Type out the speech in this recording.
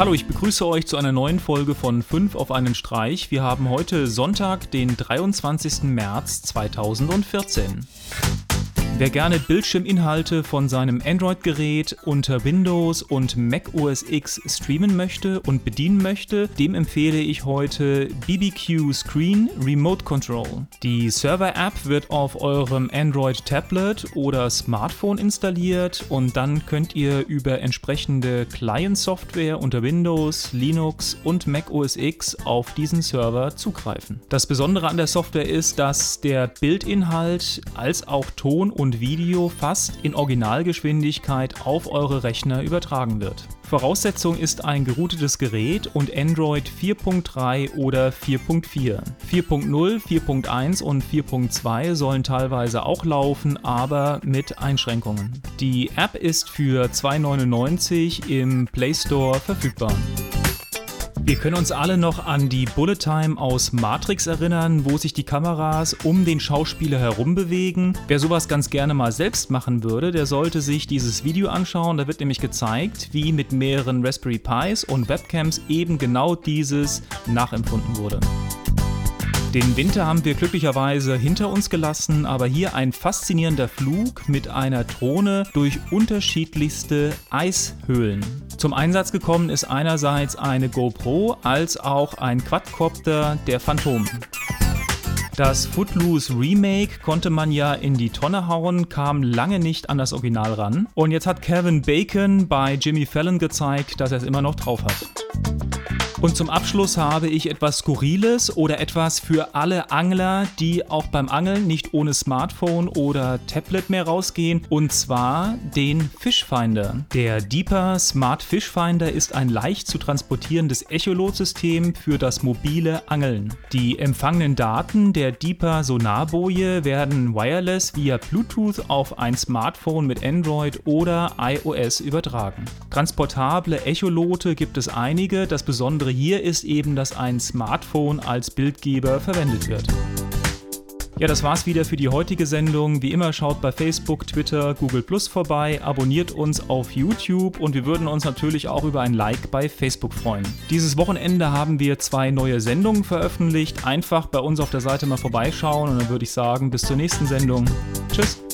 Hallo, ich begrüße euch zu einer neuen Folge von 5 auf einen Streich. Wir haben heute Sonntag, den 23. März 2014. Wer gerne Bildschirminhalte von seinem Android-Gerät unter Windows und Mac OS X streamen möchte und bedienen möchte, dem empfehle ich heute BBQ Screen Remote Control. Die Server-App wird auf eurem Android-Tablet oder Smartphone installiert und dann könnt ihr über entsprechende Client-Software unter Windows, Linux und Mac OS X auf diesen Server zugreifen. Das Besondere an der Software ist, dass der Bildinhalt als auch Ton und und Video fast in Originalgeschwindigkeit auf eure Rechner übertragen wird. Voraussetzung ist ein geroutetes Gerät und Android 4.3 oder 4.4. 4.0, 4.1 und 4.2 sollen teilweise auch laufen, aber mit Einschränkungen. Die App ist für 2,99 im Play Store verfügbar. Wir können uns alle noch an die Bullet Time aus Matrix erinnern, wo sich die Kameras um den Schauspieler herum bewegen. Wer sowas ganz gerne mal selbst machen würde, der sollte sich dieses Video anschauen. Da wird nämlich gezeigt, wie mit mehreren Raspberry Pis und Webcams eben genau dieses nachempfunden wurde. Den Winter haben wir glücklicherweise hinter uns gelassen, aber hier ein faszinierender Flug mit einer Drohne durch unterschiedlichste Eishöhlen. Zum Einsatz gekommen ist einerseits eine GoPro als auch ein Quadcopter der Phantom. Das Footloose Remake konnte man ja in die Tonne hauen, kam lange nicht an das Original ran. Und jetzt hat Kevin Bacon bei Jimmy Fallon gezeigt, dass er es immer noch drauf hat. Und zum Abschluss habe ich etwas Skurriles oder etwas für alle Angler, die auch beim Angeln nicht ohne Smartphone oder Tablet mehr rausgehen, und zwar den Fishfinder. Der Deeper Smart Fishfinder ist ein leicht zu transportierendes Echolot-System für das mobile Angeln. Die empfangenen Daten der Deeper Sonarboje werden wireless via Bluetooth auf ein Smartphone mit Android oder iOS übertragen. Transportable Echolote gibt es einige, das besondere hier ist eben, dass ein Smartphone als Bildgeber verwendet wird. Ja, das war's wieder für die heutige Sendung. Wie immer schaut bei Facebook, Twitter, Google Plus vorbei, abonniert uns auf YouTube und wir würden uns natürlich auch über ein Like bei Facebook freuen. Dieses Wochenende haben wir zwei neue Sendungen veröffentlicht. Einfach bei uns auf der Seite mal vorbeischauen und dann würde ich sagen, bis zur nächsten Sendung. Tschüss.